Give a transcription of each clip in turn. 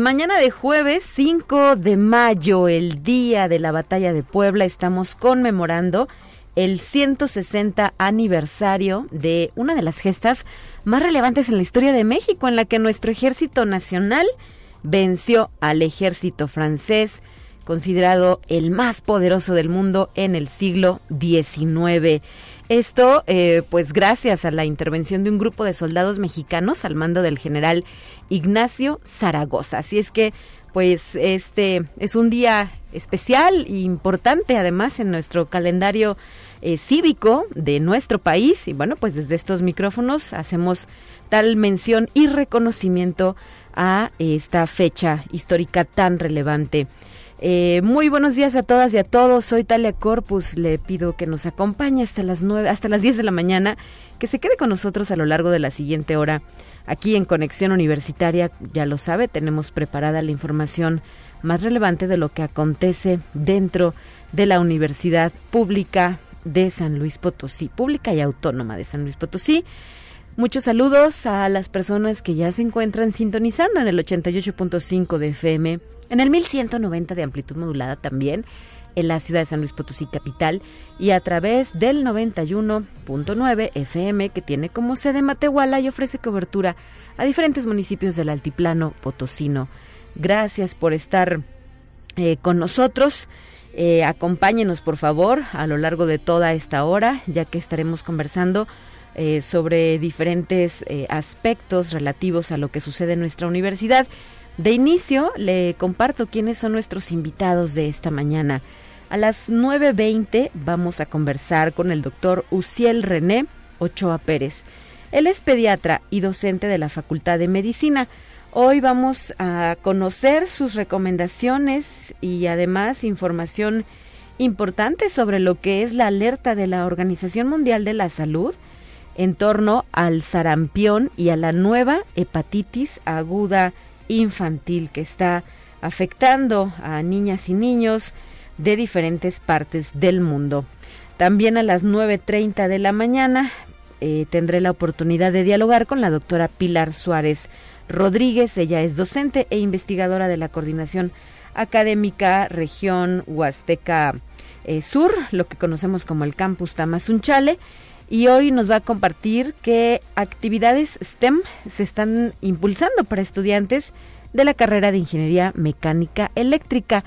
Mañana de jueves 5 de mayo, el día de la batalla de Puebla. Estamos conmemorando el 160 aniversario de una de las gestas más relevantes en la historia de México, en la que nuestro ejército nacional venció al ejército francés, considerado el más poderoso del mundo en el siglo XIX. Esto, eh, pues gracias a la intervención de un grupo de soldados mexicanos al mando del general Ignacio Zaragoza. Así es que, pues este es un día especial e importante además en nuestro calendario eh, cívico de nuestro país y bueno, pues desde estos micrófonos hacemos tal mención y reconocimiento a esta fecha histórica tan relevante. Eh, muy buenos días a todas y a todos. Soy Talia Corpus. Le pido que nos acompañe hasta las nueve, hasta las 10 de la mañana, que se quede con nosotros a lo largo de la siguiente hora. Aquí en Conexión Universitaria, ya lo sabe, tenemos preparada la información más relevante de lo que acontece dentro de la Universidad Pública de San Luis Potosí, pública y autónoma de San Luis Potosí. Muchos saludos a las personas que ya se encuentran sintonizando en el 88.5 de FM en el 1190 de amplitud modulada también en la ciudad de San Luis Potosí capital y a través del 91.9 FM que tiene como sede Matehuala y ofrece cobertura a diferentes municipios del altiplano potosino. Gracias por estar eh, con nosotros. Eh, acompáñenos por favor a lo largo de toda esta hora, ya que estaremos conversando eh, sobre diferentes aspectos relativos a lo que sucede en nuestra universidad. De inicio, le comparto quiénes son nuestros invitados de esta mañana. A las 9.20 vamos a conversar con el doctor Uciel René Ochoa Pérez. Él es pediatra y docente de la Facultad de Medicina. Hoy vamos a conocer sus recomendaciones y además información importante sobre lo que es la alerta de la Organización Mundial de la Salud en torno al sarampión y a la nueva hepatitis aguda infantil que está afectando a niñas y niños de diferentes partes del mundo. También a las 9.30 de la mañana eh, tendré la oportunidad de dialogar con la doctora Pilar Suárez Rodríguez. Ella es docente e investigadora de la Coordinación Académica Región Huasteca eh, Sur, lo que conocemos como el Campus Tamazunchale. Y hoy nos va a compartir qué actividades STEM se están impulsando para estudiantes de la carrera de Ingeniería Mecánica Eléctrica.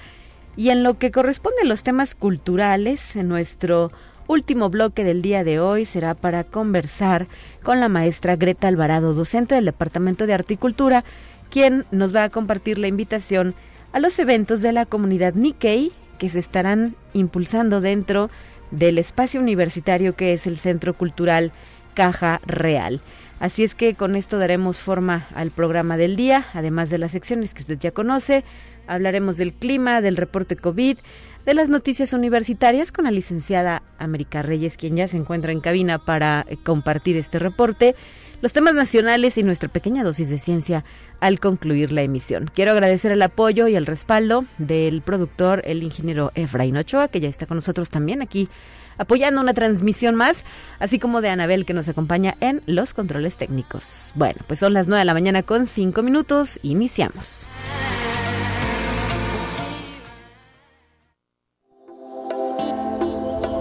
Y en lo que corresponde a los temas culturales, en nuestro último bloque del día de hoy será para conversar con la maestra Greta Alvarado, docente del Departamento de Articultura, quien nos va a compartir la invitación a los eventos de la comunidad Nikkei que se estarán impulsando dentro del espacio universitario que es el Centro Cultural Caja Real. Así es que con esto daremos forma al programa del día, además de las secciones que usted ya conoce. Hablaremos del clima, del reporte COVID, de las noticias universitarias con la licenciada América Reyes, quien ya se encuentra en cabina para eh, compartir este reporte, los temas nacionales y nuestra pequeña dosis de ciencia al concluir la emisión. Quiero agradecer el apoyo y el respaldo del productor, el ingeniero Efraín Ochoa, que ya está con nosotros también aquí apoyando una transmisión más, así como de Anabel que nos acompaña en los controles técnicos. Bueno, pues son las 9 de la mañana con 5 minutos, iniciamos.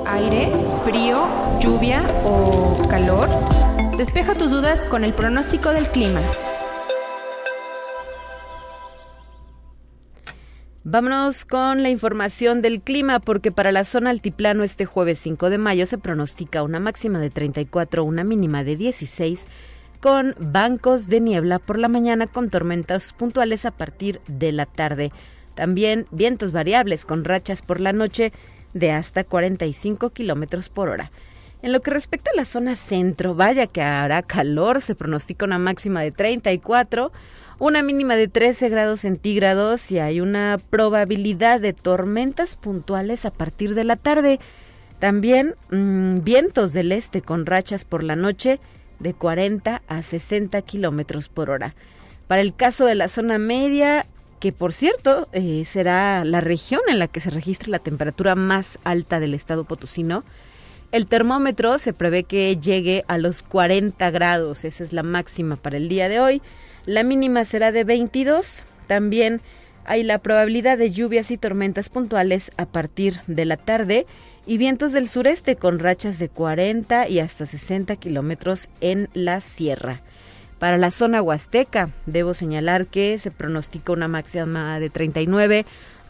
Aire, frío, lluvia o calor. Despeja tus dudas con el pronóstico del clima. Vámonos con la información del clima porque para la zona altiplano este jueves 5 de mayo se pronostica una máxima de 34, una mínima de 16 con bancos de niebla por la mañana con tormentas puntuales a partir de la tarde. También vientos variables con rachas por la noche de hasta 45 kilómetros por hora. En lo que respecta a la zona centro, vaya que hará calor, se pronostica una máxima de 34 una mínima de 13 grados centígrados y hay una probabilidad de tormentas puntuales a partir de la tarde. También mm, vientos del este con rachas por la noche de 40 a 60 kilómetros por hora. Para el caso de la zona media, que por cierto eh, será la región en la que se registra la temperatura más alta del estado potosino, el termómetro se prevé que llegue a los 40 grados, esa es la máxima para el día de hoy. La mínima será de 22. También hay la probabilidad de lluvias y tormentas puntuales a partir de la tarde y vientos del sureste con rachas de 40 y hasta 60 kilómetros en la sierra. Para la zona huasteca, debo señalar que se pronostica una máxima de 39,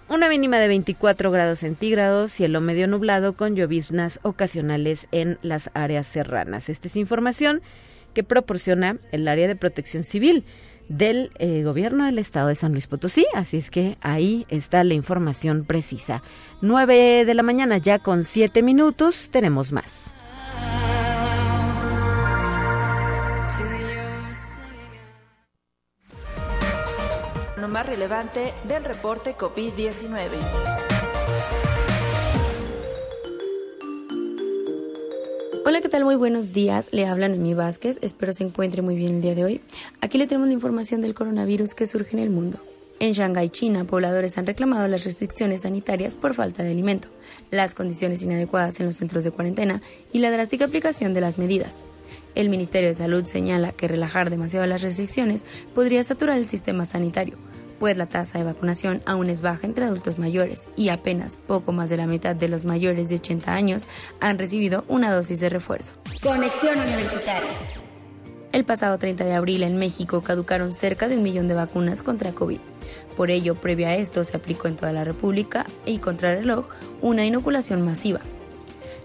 una mínima de 24 grados centígrados, cielo medio nublado con lloviznas ocasionales en las áreas serranas. Esta es información que proporciona el área de protección civil del eh, gobierno del estado de San Luis Potosí, así es que ahí está la información precisa. 9 de la mañana ya con 7 minutos, tenemos más. Lo más relevante del reporte COVID-19. Hola, ¿qué tal? Muy buenos días. Le hablan mi Vázquez. Espero se encuentre muy bien el día de hoy. Aquí le tenemos la información del coronavirus que surge en el mundo. En Shanghái, China, pobladores han reclamado las restricciones sanitarias por falta de alimento, las condiciones inadecuadas en los centros de cuarentena y la drástica aplicación de las medidas. El Ministerio de Salud señala que relajar demasiado las restricciones podría saturar el sistema sanitario, pues la tasa de vacunación aún es baja entre adultos mayores y apenas poco más de la mitad de los mayores de 80 años han recibido una dosis de refuerzo. Conexión Universitaria. El pasado 30 de abril en México caducaron cerca de un millón de vacunas contra COVID. Por ello, previo a esto, se aplicó en toda la República y contrarreloj una inoculación masiva,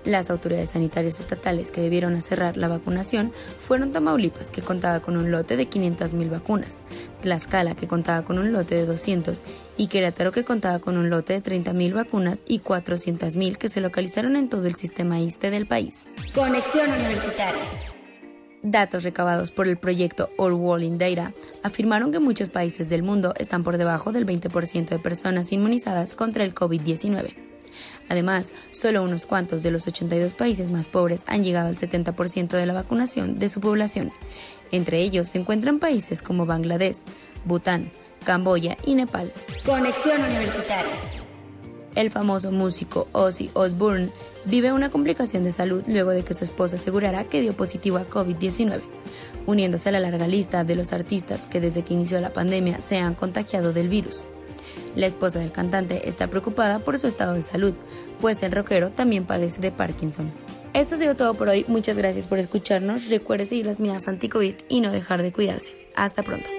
las autoridades sanitarias estatales que debieron cerrar la vacunación fueron Tamaulipas, que contaba con un lote de 500.000 vacunas, Tlaxcala, que contaba con un lote de 200, y Querétaro, que contaba con un lote de 30.000 vacunas y 400.000 que se localizaron en todo el sistema ISTE del país. Conexión Universitaria. Datos recabados por el proyecto All World in Data afirmaron que muchos países del mundo están por debajo del 20% de personas inmunizadas contra el COVID-19. Además, solo unos cuantos de los 82 países más pobres han llegado al 70% de la vacunación de su población. Entre ellos se encuentran países como Bangladesh, Bután, Camboya y Nepal. Conexión Universitaria. El famoso músico Ozzy Osbourne vive una complicación de salud luego de que su esposa asegurara que dio positivo a COVID-19, uniéndose a la larga lista de los artistas que desde que inició la pandemia se han contagiado del virus. La esposa del cantante está preocupada por su estado de salud, pues el rockero también padece de Parkinson. Esto ha sido todo por hoy. Muchas gracias por escucharnos. Recuerde seguir las medidas anti-COVID y no dejar de cuidarse. Hasta pronto.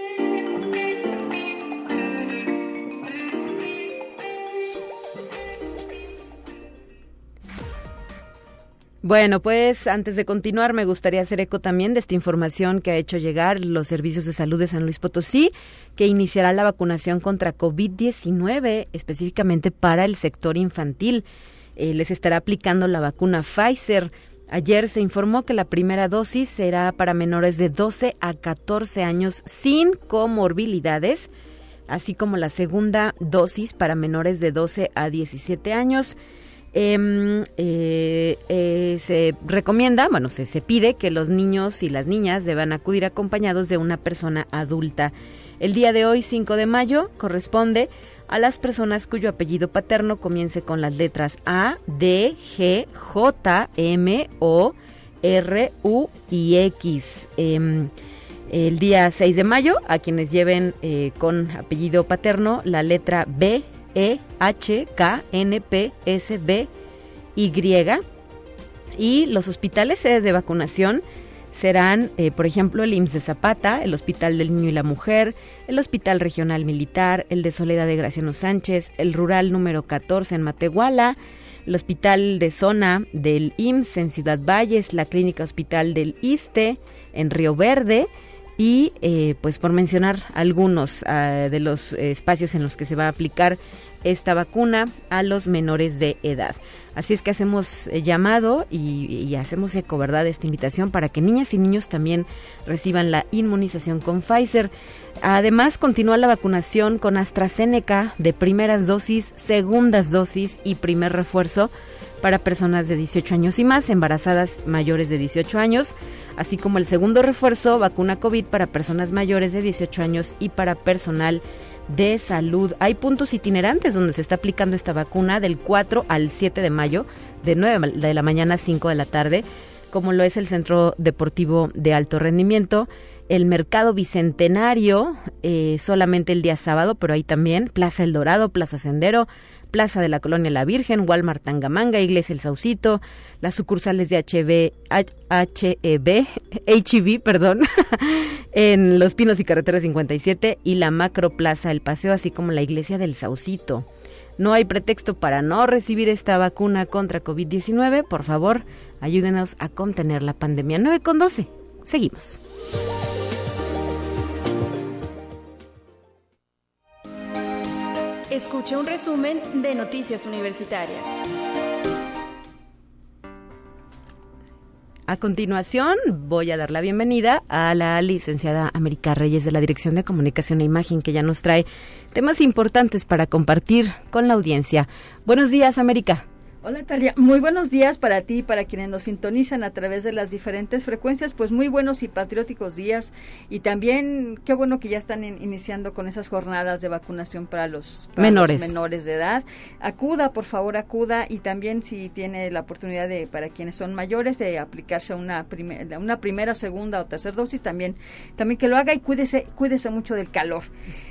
Bueno, pues antes de continuar me gustaría hacer eco también de esta información que ha hecho llegar los servicios de salud de San Luis Potosí, que iniciará la vacunación contra COVID-19 específicamente para el sector infantil. Eh, les estará aplicando la vacuna Pfizer. Ayer se informó que la primera dosis será para menores de 12 a 14 años sin comorbilidades, así como la segunda dosis para menores de 12 a 17 años. Em, eh, eh, se recomienda, bueno, se, se pide que los niños y las niñas deban acudir acompañados de una persona adulta. El día de hoy, 5 de mayo, corresponde a las personas cuyo apellido paterno comience con las letras A, D, G, J, M, O, R, U y X. Em, el día 6 de mayo, a quienes lleven eh, con apellido paterno la letra B, e, H, K, N, P, S, B, Y. Y los hospitales de vacunación serán, eh, por ejemplo, el IMSS de Zapata, el Hospital del Niño y la Mujer, el Hospital Regional Militar, el de Soledad de Graciano Sánchez, el Rural número 14 en Matehuala, el Hospital de Zona del IMSS en Ciudad Valles, la Clínica Hospital del ISTE en Río Verde, y eh, pues por mencionar algunos ah, de los espacios en los que se va a aplicar esta vacuna a los menores de edad. Así es que hacemos eh, llamado y, hacemos eco, ¿verdad?, de esta invitación para que niñas y niños también reciban la inmunización con Pfizer. Además, continúa la vacunación con AstraZeneca de primeras dosis, segundas dosis y primer refuerzo para personas de 18 años y más, embarazadas mayores de 18 años, así como el segundo refuerzo, vacuna COVID para personas mayores de 18 años y para personal de salud. Hay puntos itinerantes donde se está aplicando esta vacuna del 4 al 7 de mayo, de 9 de la mañana a 5 de la tarde, como lo es el Centro Deportivo de Alto Rendimiento, el Mercado Bicentenario, eh, solamente el día sábado, pero ahí también, Plaza El Dorado, Plaza Sendero, Plaza de la Colonia La Virgen, Walmart Tangamanga, Iglesia El Saucito, las sucursales de HB, HEB, HEB, perdón, en Los Pinos y Carretera 57 y la Macro Plaza El Paseo, así como la Iglesia del Saucito. No hay pretexto para no recibir esta vacuna contra COVID-19. Por favor, ayúdenos a contener la pandemia. 9 con 12. Seguimos. Escuche un resumen de Noticias Universitarias. A continuación, voy a dar la bienvenida a la licenciada América Reyes de la Dirección de Comunicación e Imagen, que ya nos trae temas importantes para compartir con la audiencia. Buenos días, América. Hola Talia, muy buenos días para ti y para quienes nos sintonizan a través de las diferentes frecuencias, pues muy buenos y patrióticos días y también qué bueno que ya están iniciando con esas jornadas de vacunación para los, menores. menores de edad. Acuda, por favor, acuda y también si tiene la oportunidad de para quienes son mayores de aplicarse una primera una primera, segunda o tercera dosis también también que lo haga y cuídese cuídese mucho del calor.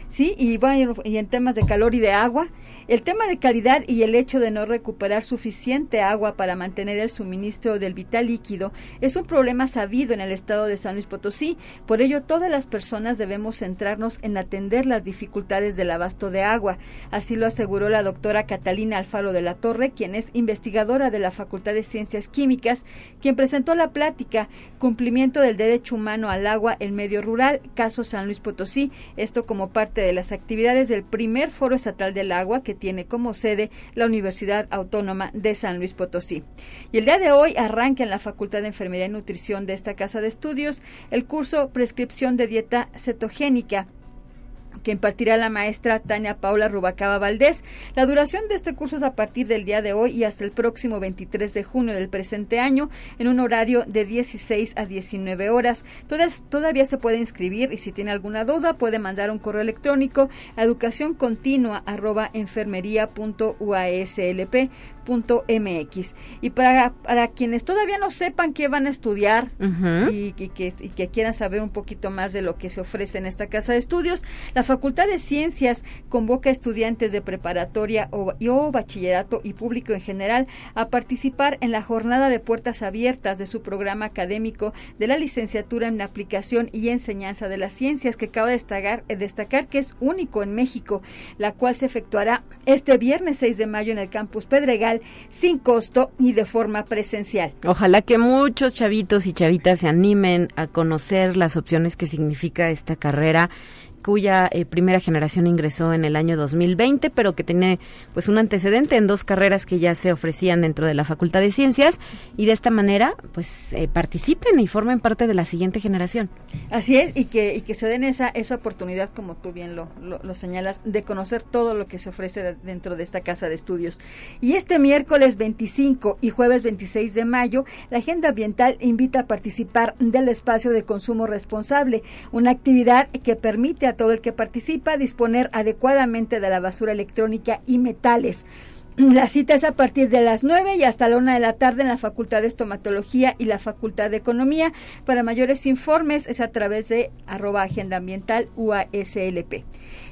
¿Sí? Y, bueno, y en temas de calor y de agua, el tema de calidad y el hecho de no recuperar suficiente agua para mantener el suministro del vital líquido es un problema sabido en el estado de San Luis Potosí. Por ello, todas las personas debemos centrarnos en atender las dificultades del abasto de agua. Así lo aseguró la doctora Catalina Alfaro de la Torre, quien es investigadora de la Facultad de Ciencias Químicas, quien presentó la plática Cumplimiento del Derecho Humano al Agua en Medio Rural, caso San Luis Potosí. Esto como parte de las actividades del primer Foro Estatal del Agua que tiene como sede la Universidad Autónoma de San Luis Potosí. Y el día de hoy arranca en la Facultad de Enfermería y Nutrición de esta casa de estudios el curso Prescripción de Dieta Cetogénica que impartirá la maestra Tania Paula Rubacaba Valdés. La duración de este curso es a partir del día de hoy y hasta el próximo 23 de junio del presente año en un horario de 16 a 19 horas. todavía se puede inscribir y si tiene alguna duda puede mandar un correo electrónico a educacioncontinua@enfermería.uaslp mx Y para, para quienes todavía no sepan qué van a estudiar y, que, que, quieran saber un poquito más de lo que se ofrece en esta casa de estudios, la Facultad de Ciencias convoca a estudiantes de preparatoria o, o bachillerato y público en general a participar en la jornada de puertas abiertas de su programa académico de la licenciatura en aplicación y enseñanza de las ciencias que acaba de destacar, destacar que es único en México, la cual se efectuará este viernes 6 de mayo en el campus Pedregal sin costo y de forma presencial. Ojalá que muchos chavitos y chavitas se animen a conocer las opciones que significa esta carrera cuya eh, primera generación ingresó en el año 2020, pero que tiene pues un antecedente en dos carreras que ya se ofrecían dentro de la Facultad de Ciencias y de esta manera pues eh, participen y formen parte de la siguiente generación. Así es, y que, que se den esa, esa oportunidad, como tú bien lo, lo, señalas, de conocer todo lo que se ofrece dentro de esta casa de estudios. Y este miércoles 25 y jueves 26 de mayo, la Agenda Ambiental invita a participar del espacio de consumo responsable, una actividad que permite a todo el que participa disponer adecuadamente de la basura electrónica y metales. La cita es a partir de las 9 y hasta la 1 de la tarde en la Facultad de Estomatología y la Facultad de Economía. Para mayores informes es a través de arroba agenda ambiental UASLP.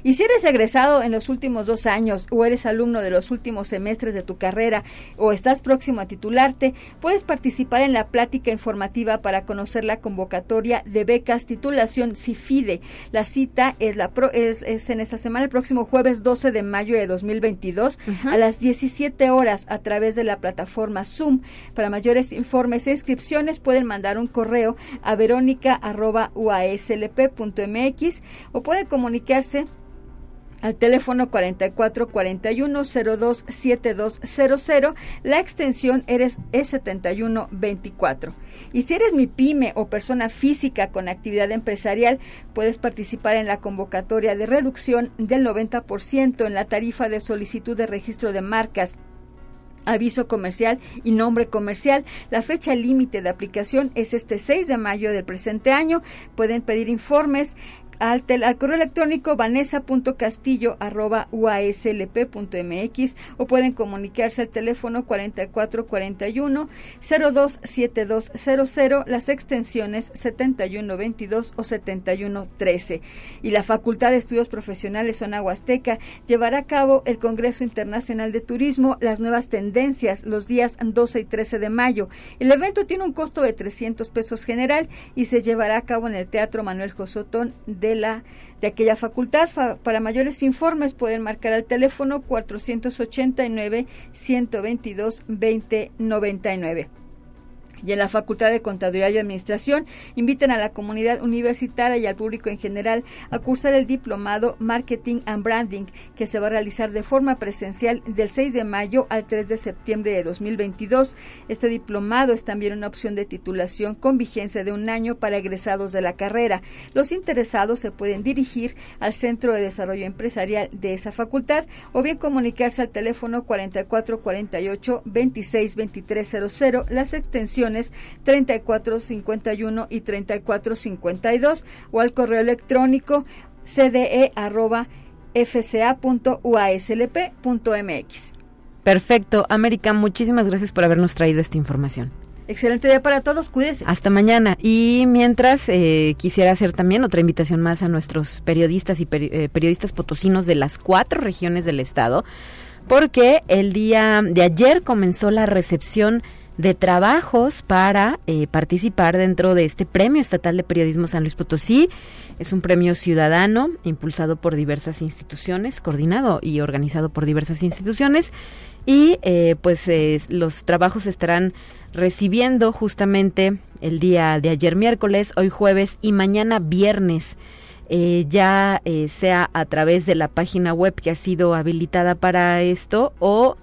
Y si eres egresado en los últimos dos años o eres alumno de los últimos semestres de tu carrera o estás próximo a titularte, puedes participar en la plática informativa para conocer la convocatoria de becas titulación CIFIDE. La cita es, la es, en esta semana, el próximo jueves 12 de mayo de 2022 a las 17 horas a través de la plataforma Zoom. Para mayores informes e inscripciones pueden mandar un correo a verónica.uaslp.mx o puede comunicarse al teléfono 4441-027200. La extensión eres es 7124. Y si eres mi pyme o persona física con actividad empresarial, puedes participar en la convocatoria de reducción del 90% en la tarifa de solicitud de registro de marcas aviso comercial y nombre comercial. La fecha límite de aplicación es este 6 de mayo del presente año. Pueden pedir informes al, al, correo electrónico vanessa.castillo.uaslp.mx o pueden comunicarse al teléfono 4441 027200 las extensiones 7122 o 7113. Y la Facultad de Estudios Profesionales Zona Huasteca llevará a cabo el Congreso Internacional de Turismo, las nuevas tendencias, los días 12 y 13 de mayo. El evento tiene un costo de 300 pesos general y se llevará a cabo en el Teatro Manuel Josotón de de la de aquella facultad. para mayores informes pueden marcar al teléfono 489 122 2099 y en la Facultad de Contaduría y Administración invitan a la comunidad universitaria y al público en general a cursar el diplomado Marketing and Branding que se va a realizar de forma presencial del 6 de mayo al 3 de septiembre de 2022. Este diplomado es también una opción de titulación con vigencia de un año para egresados de la carrera. Los interesados se pueden dirigir al Centro de Desarrollo Empresarial de esa facultad o bien comunicarse al teléfono 4448 262300 las extensiones 3451 y 3452 o al correo electrónico cde.fca.uaslp.mx. Perfecto. América, muchísimas gracias por habernos traído esta información. Excelente día para todos, cuídense. Hasta mañana. Y mientras eh, quisiera hacer también otra invitación más a nuestros periodistas y eh, periodistas potosinos de las cuatro regiones del estado, porque el día de ayer comenzó la recepción de trabajos para eh, participar dentro de este Premio Estatal de Periodismo San Luis Potosí. Es un premio ciudadano impulsado por diversas instituciones, coordinado y organizado por diversas instituciones. Y eh, pues los trabajos estarán recibiendo justamente el día de ayer miércoles, hoy jueves y mañana viernes. Eh, ya sea a través de la página web que ha sido habilitada para esto o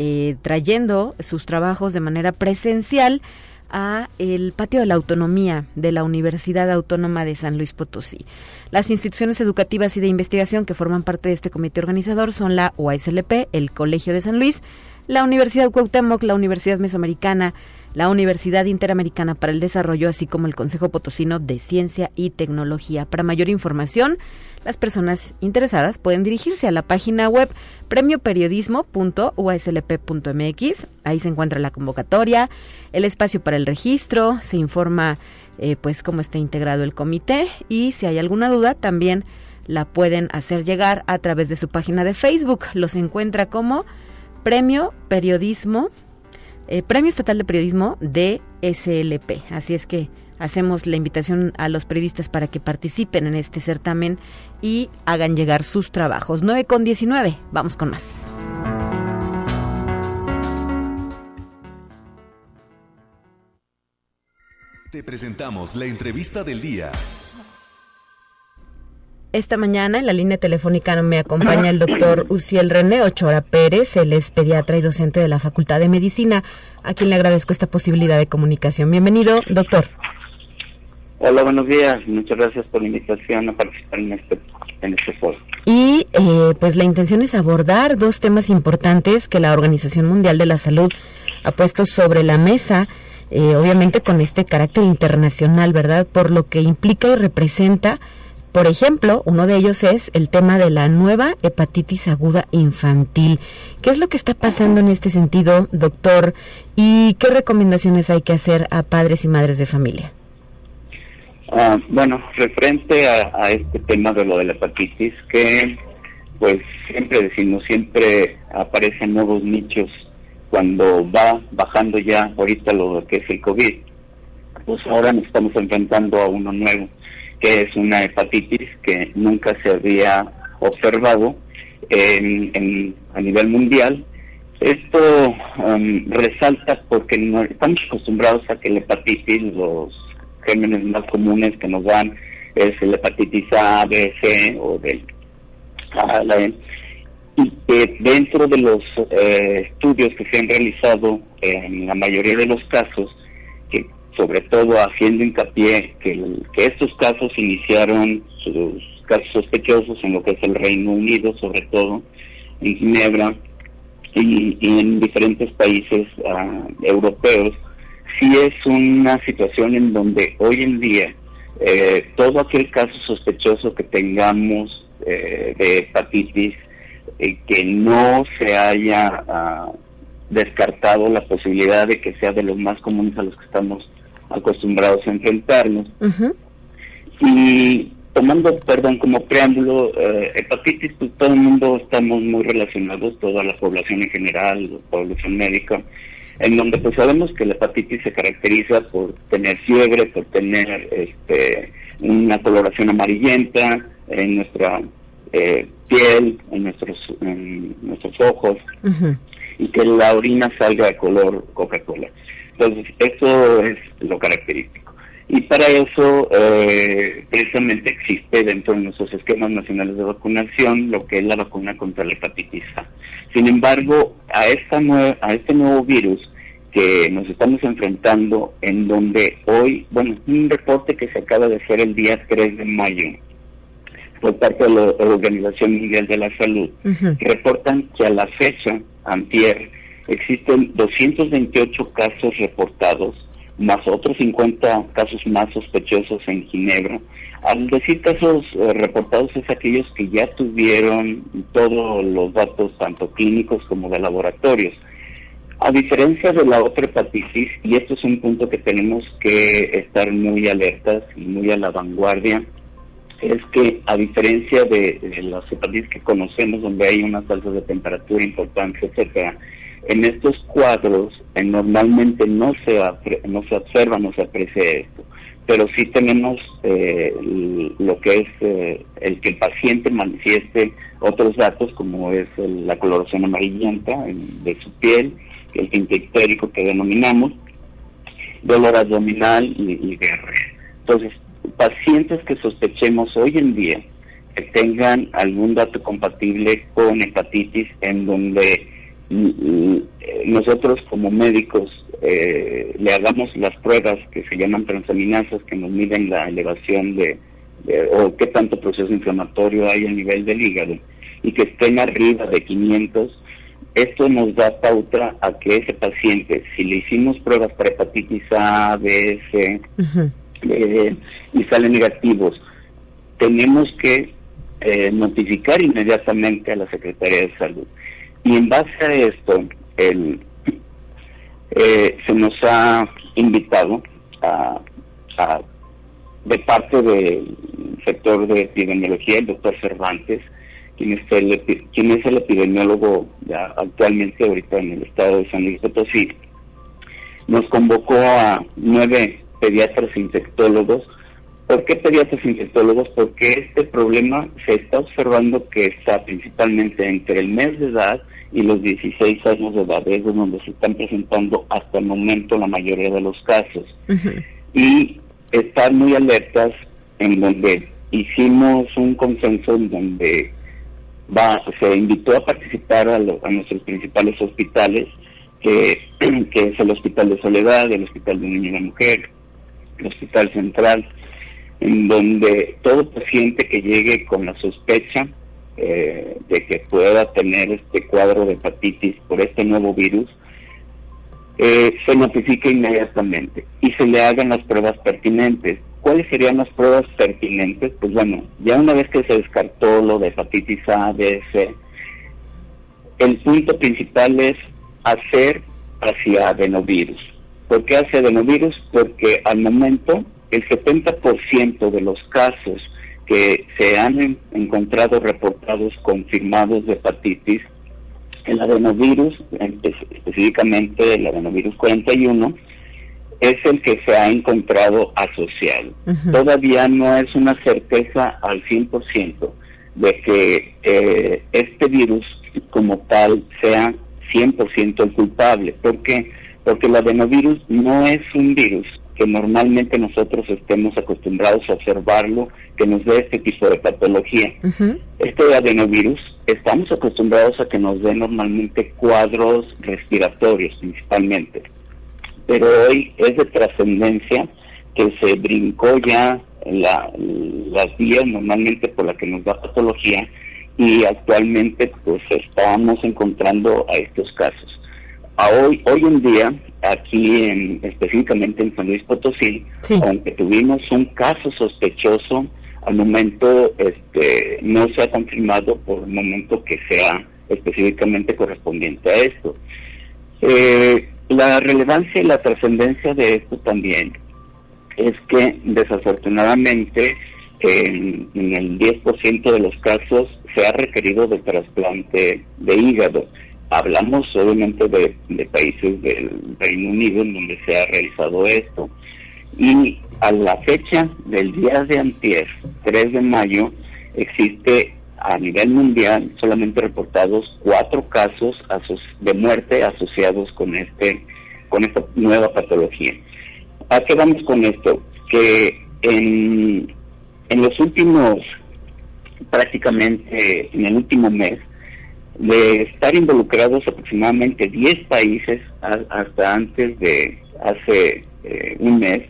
eh, trayendo sus trabajos de manera presencial a el patio de la autonomía de la Universidad Autónoma de San Luis Potosí. Las instituciones educativas y de investigación que forman parte de este comité organizador son la UASLP, el Colegio de San Luis, la Universidad Cuauhtémoc, la Universidad Mesoamericana, la Universidad Interamericana para el Desarrollo, así como el Consejo Potosino de Ciencia y Tecnología. Para mayor información, las personas interesadas pueden dirigirse a la página web premioperiodismo.uslp.mx. Ahí se encuentra la convocatoria, el espacio para el registro, se informa eh, pues cómo está integrado el comité y si hay alguna duda también la pueden hacer llegar a través de su página de Facebook. Los encuentra como Premio Periodismo, eh, Premio Estatal de Periodismo de SLP. Así es que hacemos la invitación a los periodistas para que participen en este certamen y hagan llegar sus trabajos. 9 con 19, vamos con más. Te presentamos la entrevista del día. Esta mañana en la línea telefónica me acompaña el doctor Uciel René Ochoa Pérez, él es pediatra y docente de la Facultad de Medicina, a quien le agradezco esta posibilidad de comunicación. Bienvenido, doctor. Hola, buenos días. Muchas gracias por la invitación a participar en este, en este foro. Y eh, pues la intención es abordar dos temas importantes que la Organización Mundial de la Salud ha puesto sobre la mesa, eh, obviamente con este carácter internacional, ¿verdad? Por lo que implica y representa, por ejemplo, uno de ellos es el tema de la nueva hepatitis aguda infantil. ¿Qué es lo que está pasando en este sentido, doctor? ¿Y qué recomendaciones hay que hacer a padres y madres de familia? Ah, bueno, referente a, este tema de lo de la hepatitis, que pues siempre decimos, siempre aparecen nuevos nichos cuando va bajando ya ahorita lo que es el COVID. Pues ahora nos estamos enfrentando a uno nuevo, que es una hepatitis que nunca se había observado en, a nivel mundial. Esto um, resalta porque estamos acostumbrados a que la hepatitis, los gérmenes más comunes que nos dan es el hepatitis A, B, C o del A, la E. Y que dentro de los eh, estudios que se han realizado en la mayoría de los casos, sobre todo haciendo hincapié que, que estos casos iniciaron sus casos sospechosos en lo que es el Reino Unido, sobre todo en Ginebra, y, en diferentes países ah, europeos, sí es una situación en donde hoy en día eh, todo aquel caso sospechoso que tengamos eh, de hepatitis eh, que no se haya ah, descartado la posibilidad de que sea de los más comunes a los que estamos acostumbrados a enfrentarnos. Y tomando, perdón, como preámbulo, eh, hepatitis, pues todo el mundo estamos muy relacionados, toda la población en general, la población médica, en donde pues sabemos que la hepatitis se caracteriza por tener fiebre, por tener este, una coloración amarillenta en nuestra eh, piel, en nuestros, en nuestros ojos, y que la orina salga de color Coca-Cola. Entonces, eso es lo característico. Y para eso, eh, precisamente existe dentro de nuestros esquemas nacionales de vacunación lo que es la vacuna contra la hepatitis A. Sin embargo, a, esta a este nuevo virus que nos estamos enfrentando, en donde hoy, bueno, un reporte que se acaba de hacer el día 3 de mayo por parte de la Organización Mundial de la Salud, reportan que a la fecha, antier, existen 228 casos reportados más otros 50 casos más sospechosos en Ginebra. Al decir casos eh, reportados es aquellos que ya tuvieron todos los datos, tanto clínicos como de laboratorios. A diferencia de la otra hepatitis, y esto es un punto que tenemos que estar muy alertas y muy a la vanguardia, es que a diferencia de, de las hepatitis que conocemos, donde hay unas alzas de temperatura importantes, etcétera, en estos cuadros eh, normalmente no se, no se observa, no se aprecia esto, pero sí tenemos eh, lo que es eh, el que el paciente manifieste otros datos como es la coloración amarillenta de su piel, el tinte histérico que denominamos, dolor abdominal y, y. Entonces, pacientes que sospechemos hoy en día que tengan algún dato compatible con hepatitis en donde nosotros como médicos eh, le hagamos las pruebas que se llaman transaminasas que nos miden la elevación de, o qué tanto proceso inflamatorio hay a nivel del hígado y que estén arriba de 500 esto nos da pauta a que ese paciente si le hicimos pruebas para hepatitis A, B, C eh, y salen negativos tenemos que eh, notificar inmediatamente a la Secretaría de Salud y en base a esto, el, eh, se nos ha invitado a, de parte del sector de epidemiología, el doctor Cervantes, quien es el, quien es el epidemiólogo actualmente ahorita en el estado de San Luis Potosí, nos convocó a nueve pediatras infectólogos. ¿Por qué pediatras infectólogos? Porque este problema se está observando que está principalmente entre el mes de edad y los 16 años de edad, es donde se están presentando hasta el momento la mayoría de los casos. Y estar muy alertas en donde hicimos un consenso en donde va, se invitó a participar a, nuestros principales hospitales, que, que es el Hospital de Soledad, el Hospital de Niño y la Mujer, el Hospital Central, en donde todo paciente que llegue con la sospecha eh, de que pueda tener este cuadro de hepatitis por este nuevo virus, eh, se notifique inmediatamente y se le hagan las pruebas pertinentes. ¿Cuáles serían las pruebas pertinentes? Pues bueno, ya una vez que se descartó lo de hepatitis A, B, C, el punto principal es hacer hacia adenovirus. ¿Por qué hacia adenovirus? Porque al momento el 70% de los casos que se han encontrado reportados confirmados de hepatitis, el adenovirus, específicamente el adenovirus 41, es el que se ha encontrado asociado. Todavía no es una certeza al 100% de que eh, este virus como tal sea 100% el culpable. ¿Por qué? Porque el adenovirus no es un virus que normalmente nosotros estemos acostumbrados a observarlo, que nos dé este tipo de patología. Este adenovirus, estamos acostumbrados a que nos dé normalmente cuadros respiratorios principalmente, pero hoy es de trascendencia que se brincó ya la, las vías normalmente por la que nos da patología y actualmente pues estamos encontrando a estos casos. A hoy, hoy en día, aquí en, específicamente en San Luis Potosí, aunque tuvimos un caso sospechoso, al momento este, no se ha confirmado por el momento que sea específicamente correspondiente a esto. Eh, la relevancia y la trascendencia de esto también es que desafortunadamente en, el 10% de los casos se ha requerido de trasplante de hígado. Hablamos obviamente de, países del Reino Unido en donde se ha realizado esto. Y a la fecha del día de antier, 3 de mayo, existe a nivel mundial solamente reportados cuatro casos de muerte asociados con este con esta nueva patología. ¿A qué vamos con esto? Que en, en los últimos, prácticamente en el último mes, de estar involucrados aproximadamente 10 países hasta antes de hace eh, un mes,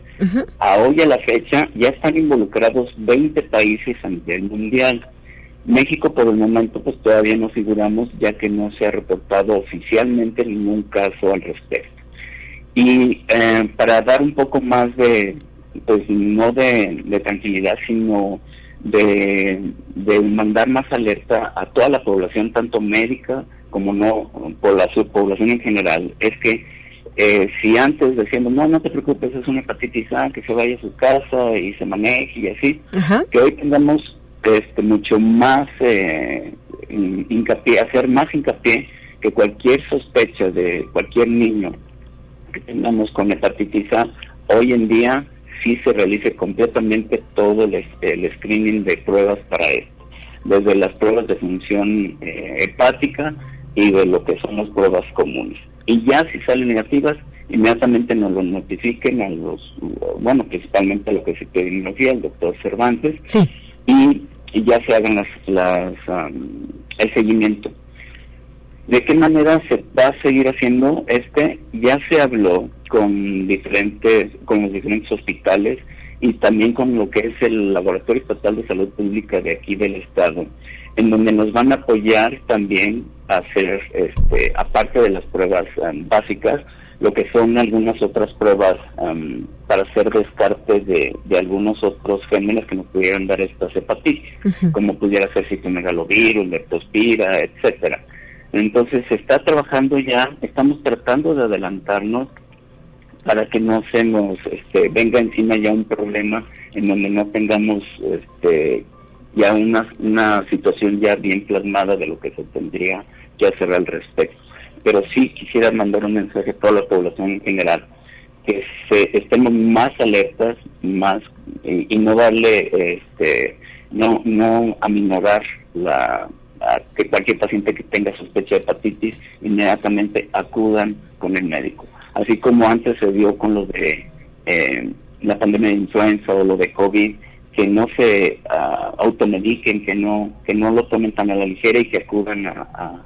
a hoy a la fecha ya están involucrados 20 países a nivel mundial. México por el momento pues todavía no figuramos ya que no se ha reportado oficialmente ningún caso al respecto. Y eh, para dar un poco más de, pues no de, tranquilidad, sino de, mandar más alerta a toda la población, tanto médica como no, por la subpoblación en general, es que eh, si antes decíamos, no, no te preocupes, es una hepatitis A, que se vaya a su casa y se maneje y así, que hoy tengamos este, mucho más eh, hincapié, hacer más hincapié que cualquier sospecha de cualquier niño que tengamos con hepatitis A, hoy en día sí se realice completamente todo el, screening de pruebas para esto, desde las pruebas de función eh, hepática y de lo que son las pruebas comunes. Y ya si salen negativas, inmediatamente nos lo notifiquen a los, bueno, principalmente a lo que es epidemiología, el doctor Cervantes, y, ya se hagan las, las el seguimiento ¿De qué manera se va a seguir haciendo este? Ya se habló con diferentes, con los diferentes hospitales y también con lo que es el Laboratorio Estatal de Salud Pública de aquí del estado, en donde nos van a apoyar también a hacer, este, aparte de las pruebas um, básicas, lo que son algunas otras pruebas um, para hacer descarte de, algunos otros gérmenes que nos pudieran dar estas hepatitis, como pudiera ser citomegalovirus, leptospira, etcétera. Entonces se está trabajando ya, estamos tratando de adelantarnos para que no se nos este, venga encima ya un problema en donde no tengamos este, ya una, una situación ya bien plasmada de lo que se tendría que hacer al respecto. Pero sí quisiera mandar un mensaje a toda la población en general, que se, estemos más alertas, más y, no darle, este, no, no aminorar la, que cualquier paciente que tenga sospecha de hepatitis inmediatamente acudan con el médico. Así como antes se dio con lo de eh, la pandemia de influenza o lo de COVID, que no se uh, automediquen, que no, que no lo tomen tan a la ligera y que acudan a,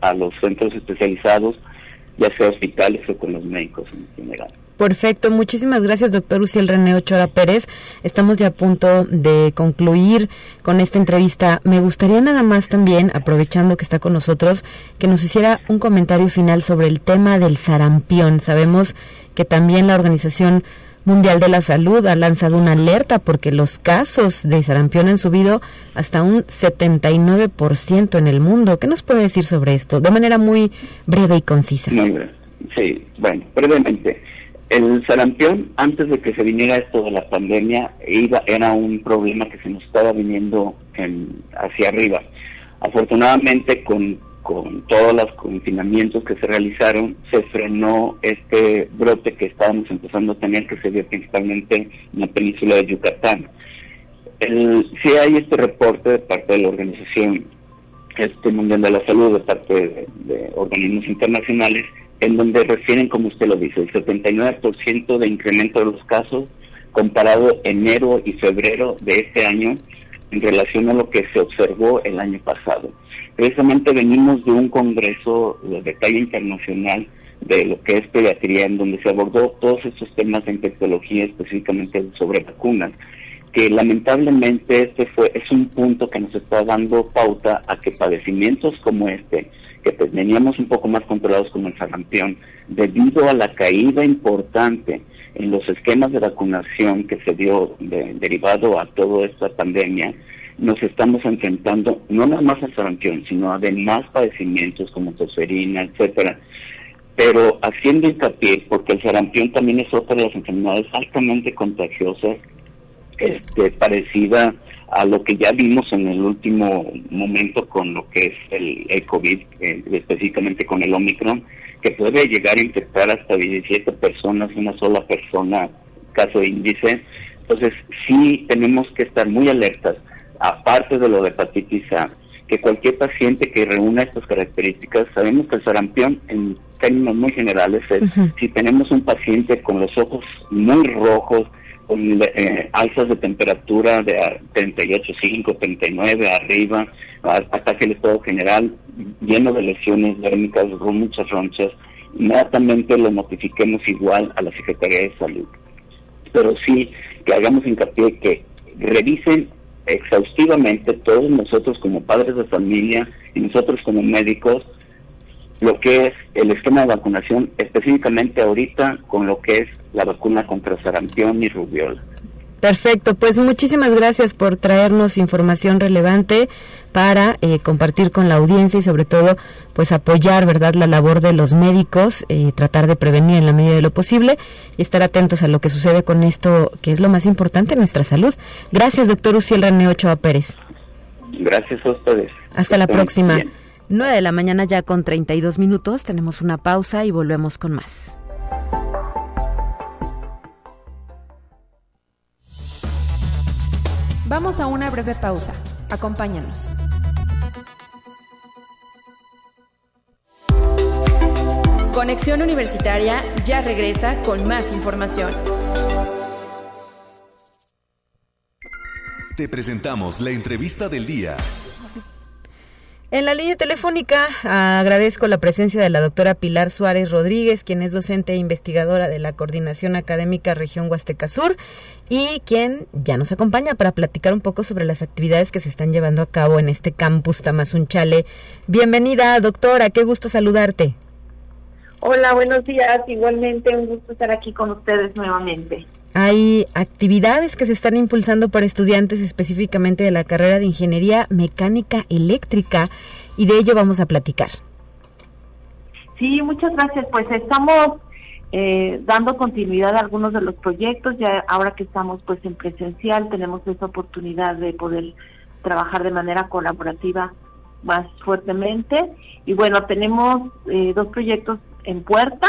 a los centros especializados, ya sea hospitales o con los médicos en general. Perfecto, muchísimas gracias, doctor Uciel René Ochoa Pérez. Estamos ya a punto de concluir con esta entrevista. Me gustaría nada más también, aprovechando que está con nosotros, que nos hiciera un comentario final sobre el tema del sarampión. Sabemos que también la Organización Mundial de la Salud ha lanzado una alerta porque los casos de sarampión han subido hasta un 79% en el mundo. ¿Qué nos puede decir sobre esto? De manera muy breve y concisa. Sí, bueno, brevemente el sarampión, antes de que se viniera esto de la pandemia, iba, era un problema que se nos estaba viniendo hacia arriba. Afortunadamente, con, todos los confinamientos que se realizaron, se frenó este brote que estábamos empezando a tener, que se dio principalmente en la península de Yucatán. El, sí hay este reporte de parte de la Organización este Mundial de la Salud, de parte de organismos internacionales, en donde refieren, como usted lo dice, el 79% de incremento de los casos comparado enero y febrero de este año en relación a lo que se observó el año pasado. Precisamente venimos de un congreso de talla internacional de lo que es pediatría, en donde se abordó todos estos temas de infectología, específicamente sobre vacunas. que lamentablemente este fue es un punto que nos está dando pauta a que padecimientos como este que teníamos un poco más controlados como el sarampión debido a la caída importante en los esquemas de vacunación que se dio derivado a toda esta pandemia nos estamos enfrentando no nada más al sarampión sino a demás padecimientos como tosferina etcétera. Pero haciendo hincapié porque el sarampión también es otra de las enfermedades altamente contagiosas este, parecida a lo que ya vimos en el último momento con lo que es el, COVID, eh, específicamente con el Omicron, que puede llegar a infectar hasta 17 personas, una sola persona, caso de índice. Entonces, sí tenemos que estar muy alertas, aparte de lo de hepatitis A, que cualquier paciente que reúna estas características, sabemos que el sarampión, en términos muy generales, es si tenemos un paciente con los ojos muy rojos, con eh, alzas de temperatura de 38,5, 39 arriba, hasta que el estado general lleno de lesiones dérmicas, muchas ronchas, inmediatamente lo notifiquemos igual a la Secretaría de Salud. Pero sí que hagamos hincapié que revisen exhaustivamente todos nosotros como padres de familia y nosotros como médicos lo que es el esquema de vacunación, específicamente ahorita con lo que es la vacuna contra sarampión y rubiola. Perfecto, pues muchísimas gracias por traernos información relevante para eh, compartir con la audiencia y sobre todo pues apoyar verdad la labor de los médicos y eh, tratar de prevenir en la medida de lo posible y estar atentos a lo que sucede con esto que es lo más importante nuestra salud. Gracias doctor Uciel René Ochoa Pérez. Gracias a ustedes. Hasta la próxima. 9 de la mañana ya con 32 minutos, tenemos una pausa y volvemos con más. Vamos a una breve pausa. Acompáñanos. Conexión Universitaria ya regresa con más información. Te presentamos la entrevista del día. En la línea telefónica agradezco la presencia de la doctora Pilar Suárez Rodríguez, quien es docente e investigadora de la Coordinación Académica Región Huasteca Sur y quien ya nos acompaña para platicar un poco sobre las actividades que se están llevando a cabo en este campus Tamazunchale. Bienvenida, doctora, qué gusto saludarte. Hola, buenos días. Igualmente, un gusto estar aquí con ustedes nuevamente. Hay actividades que se están impulsando para estudiantes específicamente de la carrera de Ingeniería Mecánica Eléctrica y de ello vamos a platicar. Sí, muchas gracias. Pues estamos eh, dando continuidad a algunos de los proyectos. Ya ahora que estamos pues en presencial tenemos esa oportunidad de poder trabajar de manera colaborativa más fuertemente. Y bueno, tenemos eh, dos proyectos en puerta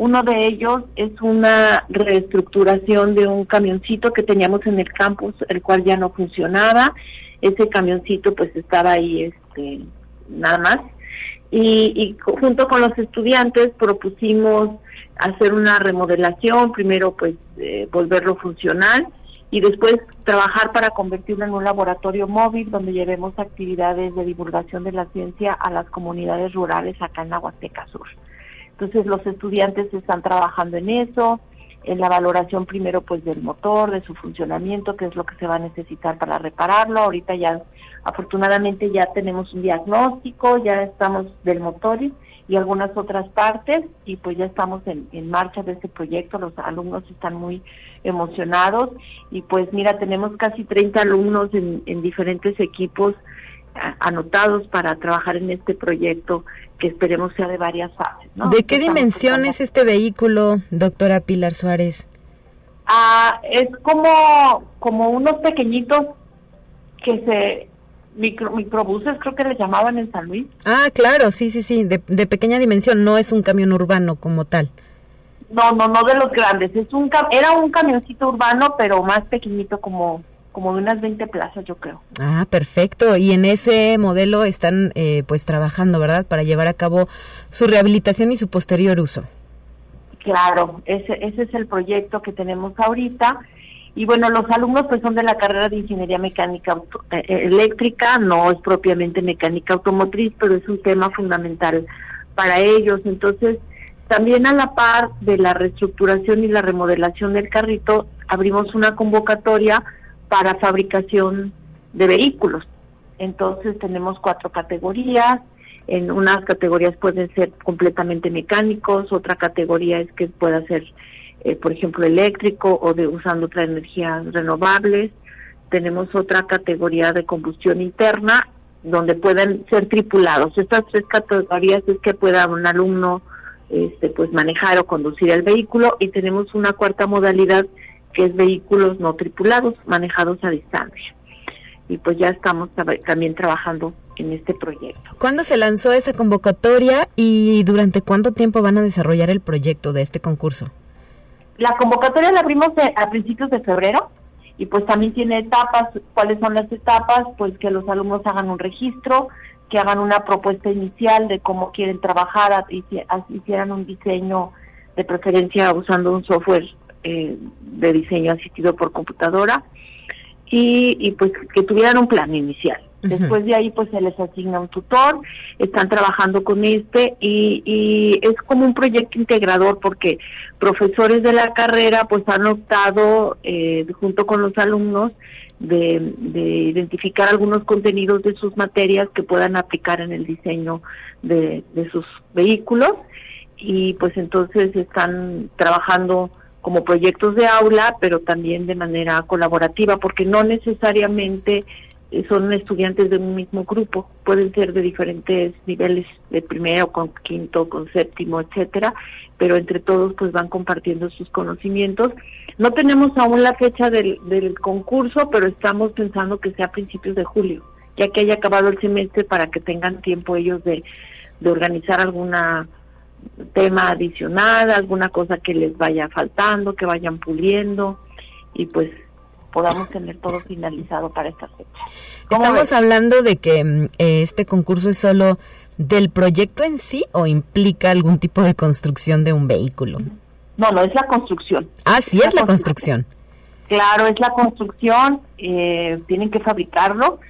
uno de ellos es una reestructuración de un camioncito que teníamos en el campus, el cual ya no funcionaba. Ese camioncito pues estaba ahí este, nada más. Y, y junto con los estudiantes propusimos hacer una remodelación, primero pues eh, volverlo funcional y después trabajar para convertirlo en un laboratorio móvil donde llevemos actividades de divulgación de la ciencia a las comunidades rurales acá en la Huasteca Sur. Entonces los estudiantes están trabajando en eso, en la valoración primero pues del motor, de su funcionamiento, qué es lo que se va a necesitar para repararlo. Ahorita ya afortunadamente ya tenemos un diagnóstico, ya estamos del motor y algunas otras partes y pues ya estamos en, en marcha de este proyecto, los alumnos están muy emocionados y pues mira, tenemos casi 30 alumnos en, en diferentes equipos anotados para trabajar en este proyecto que esperemos sea de varias fases. ¿De qué dimensión es este vehículo, doctora Pilar Suárez? Ah, es como, como unos pequeñitos que se micro, microbuses creo que le llamaban en San Luis. Ah, claro, sí, sí, sí, de, de, pequeña dimensión, no es un camión urbano como tal. No, no, no de los grandes, es un era un camioncito urbano, pero más pequeñito como como de unas 20 plazas, yo creo. Ah, perfecto. Y en ese modelo están eh, pues trabajando, ¿verdad? Para llevar a cabo su rehabilitación y su posterior uso. Claro, ese, ese es el proyecto que tenemos ahorita. Y bueno, los alumnos pues son de la carrera de Ingeniería Mecánica eh, eh, Eléctrica, no es propiamente mecánica automotriz, pero es un tema fundamental para ellos. Entonces, también a la par de la reestructuración y la remodelación del carrito, abrimos una convocatoria para fabricación de vehículos. Entonces tenemos cuatro categorías, en unas categorías pueden ser completamente mecánicos, otra categoría es que pueda ser, eh, por ejemplo, eléctrico o de usando otras energías renovables. Tenemos otra categoría de combustión interna donde pueden ser tripulados. Estas tres categorías es que pueda un alumno este, pues manejar o conducir el vehículo y tenemos una cuarta modalidad que es vehículos no tripulados manejados a distancia. Y pues ya estamos también trabajando en este proyecto. ¿Cuándo se lanzó esa convocatoria y durante cuánto tiempo van a desarrollar el proyecto de este concurso? La convocatoria la abrimos a principios de febrero y pues también tiene etapas. ¿Cuáles son las etapas? Pues que los alumnos hagan un registro, que hagan una propuesta inicial de cómo quieren trabajar, hicieran un diseño de preferencia usando un software eh, de diseño asistido por computadora y, y pues que tuvieran un plan inicial. Después de ahí pues se les asigna un tutor, están trabajando con este y, y, es como un proyecto integrador porque profesores de la carrera pues han optado eh, junto con los alumnos de, de, identificar algunos contenidos de sus materias que puedan aplicar en el diseño de, de sus vehículos y pues entonces están trabajando como proyectos de aula, pero también de manera colaborativa, porque no necesariamente eh, son estudiantes de un mismo grupo, pueden ser de diferentes niveles, de primero con quinto, con séptimo, etcétera, pero entre todos pues van compartiendo sus conocimientos. No tenemos aún la fecha del, del concurso, pero estamos pensando que sea a principios de julio, ya que haya acabado el semestre para que tengan tiempo ellos de, de organizar alguna tema adicional, alguna cosa que les vaya faltando, que vayan puliendo y pues podamos tener todo finalizado para esta fecha. Estamos hablando de que mm, este concurso es solo del proyecto en sí o implica algún tipo de construcción de un vehículo? No, no, es la construcción. Ah, sí, es la, construcción. Claro, es la construcción, eh, tienen que fabricarlo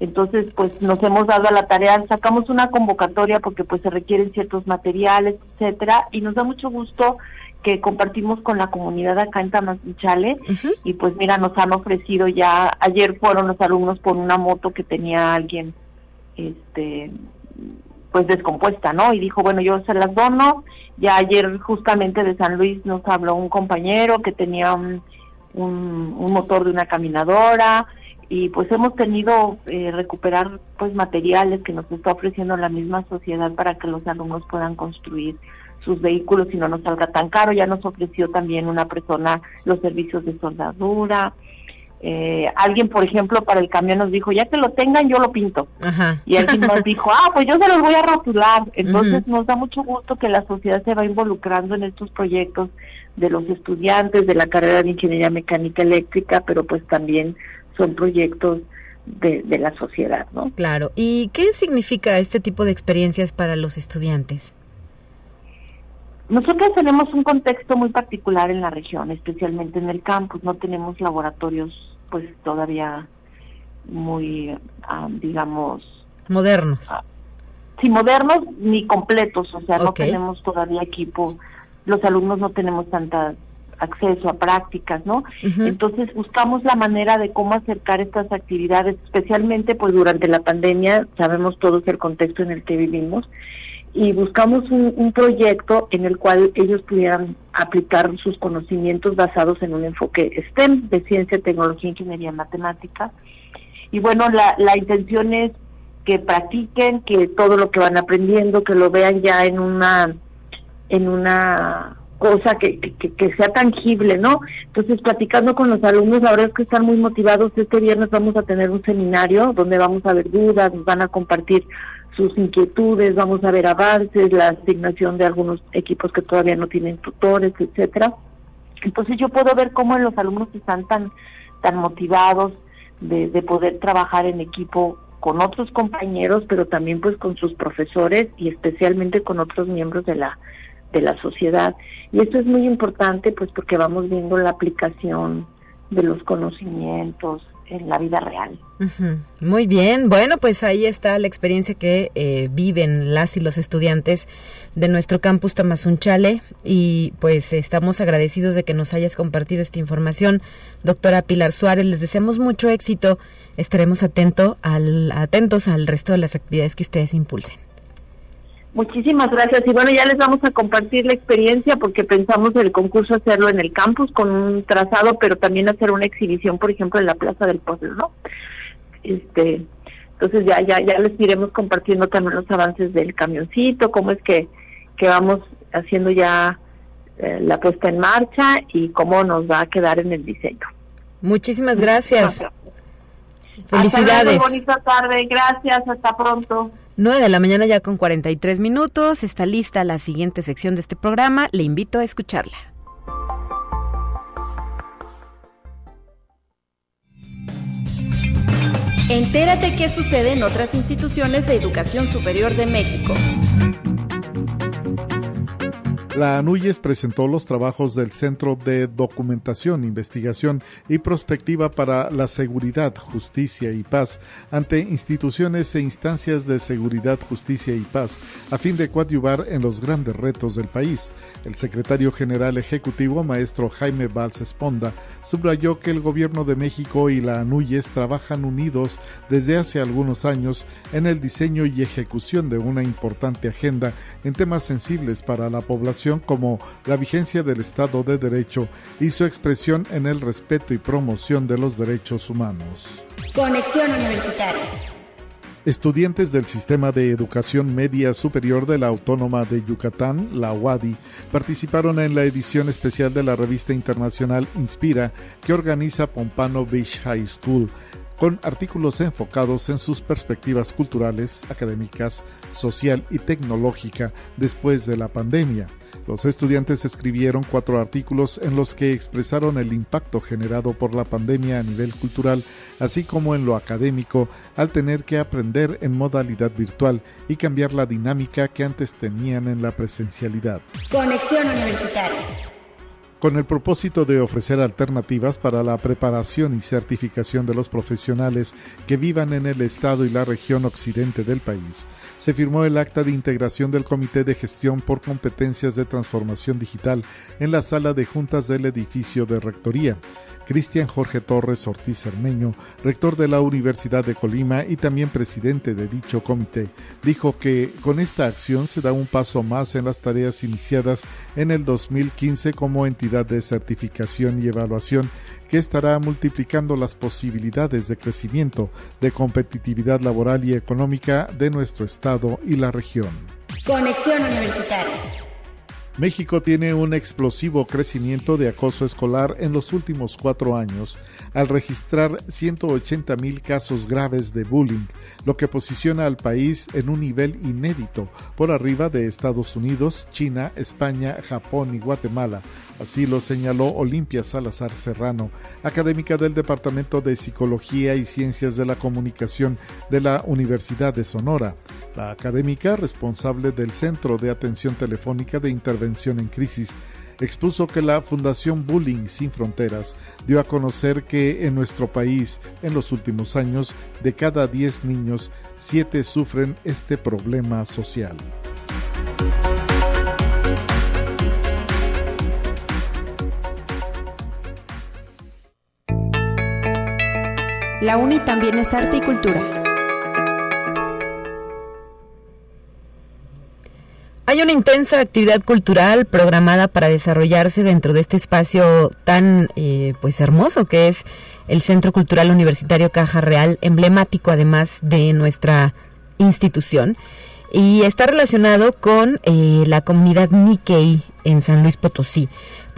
entonces, pues nos hemos dado a la tarea, sacamos una convocatoria porque pues se requieren ciertos materiales, etcétera, y nos da mucho gusto que compartimos con la comunidad acá en Tamazunchale y pues mira, nos han ofrecido ya, ayer fueron los alumnos por una moto que tenía alguien este pues descompuesta, ¿no? Y dijo, bueno, yo se las dono. Ya ayer justamente de San Luis nos habló un compañero que tenía un, un motor de una caminadora, y pues hemos tenido eh, recuperar pues materiales que nos está ofreciendo la misma sociedad para que los alumnos puedan construir sus vehículos y no nos salga tan caro. Ya nos ofreció también una persona los servicios de soldadura. Eh, alguien, por ejemplo, para el camión nos dijo, ya que lo tengan, yo lo pinto. Y alguien nos dijo, ah, pues yo se los voy a rotular. Entonces nos da mucho gusto que la sociedad se va involucrando en estos proyectos de los estudiantes de la carrera de Ingeniería Mecánica Eléctrica, pero pues también son proyectos de, de la sociedad, ¿no? Claro. ¿Y qué significa este tipo de experiencias para los estudiantes? Nosotros tenemos un contexto muy particular en la región, especialmente en el campus. No tenemos laboratorios, pues todavía muy, digamos, modernos. Ah, sí, modernos ni completos. O sea, no tenemos todavía equipo. Los alumnos no tenemos tantas acceso a prácticas, ¿no? Entonces buscamos la manera de cómo acercar estas actividades, especialmente pues durante la pandemia, sabemos todos el contexto en el que vivimos, y buscamos un, un proyecto en el cual ellos pudieran aplicar sus conocimientos basados en un enfoque STEM, de ciencia, tecnología, ingeniería, matemática. Y bueno, la, la intención es que practiquen, que todo lo que van aprendiendo, que lo vean ya en una en una cosa que, que, sea tangible, ¿no? Entonces, platicando con los alumnos, la verdad es que están muy motivados. Este viernes vamos a tener un seminario donde vamos a ver dudas, nos van a compartir sus inquietudes, vamos a ver avances, la asignación de algunos equipos que todavía no tienen tutores, etcétera. Entonces yo puedo ver cómo los alumnos están tan, tan motivados de, de poder trabajar en equipo con otros compañeros, pero también pues con sus profesores y especialmente con otros miembros de la de la sociedad. Y esto es muy importante pues porque vamos viendo la aplicación de los conocimientos en la vida real. Muy bien, bueno, pues ahí está la experiencia que eh, viven las y los estudiantes de nuestro campus Tamazunchale y pues estamos agradecidos de que nos hayas compartido esta información, doctora Pilar Suárez. Les deseamos mucho éxito. Estaremos atento al, atentos al resto de las actividades que ustedes impulsen. Muchísimas gracias. Y bueno, ya les vamos a compartir la experiencia porque pensamos el concurso hacerlo en el campus con un trazado, pero también hacer una exhibición, por ejemplo, en la Plaza del Pueblo, ¿no? Este, entonces ya ya ya les iremos compartiendo también los avances del camioncito, cómo es que, que vamos haciendo ya eh, la puesta en marcha y cómo nos va a quedar en el diseño. Muchísimas gracias. Felicidades. bonita tarde. Gracias. Hasta pronto. 9 de la mañana ya con 43 minutos. Está lista la siguiente sección de este programa. Le invito a escucharla. Entérate qué sucede en otras instituciones de educación superior de México. La ANUYES presentó los trabajos del Centro de Documentación, Investigación y Prospectiva para la Seguridad, Justicia y Paz ante instituciones e instancias de seguridad, justicia y paz, a fin de coadyuvar en los grandes retos del país. El secretario general ejecutivo, maestro Jaime Valls Esponda, subrayó que el gobierno de México y la ANUYES trabajan unidos desde hace algunos años en el diseño y ejecución de una importante agenda en temas sensibles para la población como la vigencia del Estado de Derecho y su expresión en el respeto y promoción de los derechos humanos. Conexión Universitaria. Estudiantes del Sistema de Educación Media Superior de la Autónoma de Yucatán, la UADI, participaron en la edición especial de la revista internacional Inspira que organiza Pompano Beach High School con artículos enfocados en sus perspectivas culturales, académicas, social y tecnológica después de la pandemia. Los estudiantes escribieron cuatro artículos en los que expresaron el impacto generado por la pandemia a nivel cultural, así como en lo académico, al tener que aprender en modalidad virtual y cambiar la dinámica que antes tenían en la presencialidad. Conexión Universitaria con el propósito de ofrecer alternativas para la preparación y certificación de los profesionales que vivan en el estado y la región occidente del país, se firmó el acta de integración del Comité de Gestión por Competencias de Transformación Digital en la sala de juntas del edificio de Rectoría. Cristian Jorge Torres Ortiz Cermeño, rector de la Universidad de Colima y también presidente de dicho comité, dijo que con esta acción se da un paso más en las tareas iniciadas en el 2015 como entidad de certificación y evaluación que estará multiplicando las posibilidades de crecimiento, de competitividad laboral y económica de nuestro Estado y la región. Conexión Universitaria. México tiene un explosivo crecimiento de acoso escolar en los últimos cuatro años, al registrar 180 mil casos graves de bullying, lo que posiciona al país en un nivel inédito, por arriba de Estados Unidos, China, España, Japón y Guatemala, Así lo señaló Olimpia Salazar Serrano, académica del Departamento de Psicología y Ciencias de la Comunicación de la Universidad de Sonora. La académica, responsable del Centro de Atención Telefónica de Intervención en Crisis, expuso que la Fundación Bullying Sin Fronteras dio a conocer que en nuestro país, en los últimos años, de cada 10 niños, 7 sufren este problema social. La UNI también es arte y cultura. Hay una intensa actividad cultural programada para desarrollarse dentro de este espacio tan eh, pues hermoso que es el Centro Cultural Universitario Caja Real, emblemático además de nuestra institución y está relacionado con eh, la comunidad Nikkei en San Luis Potosí.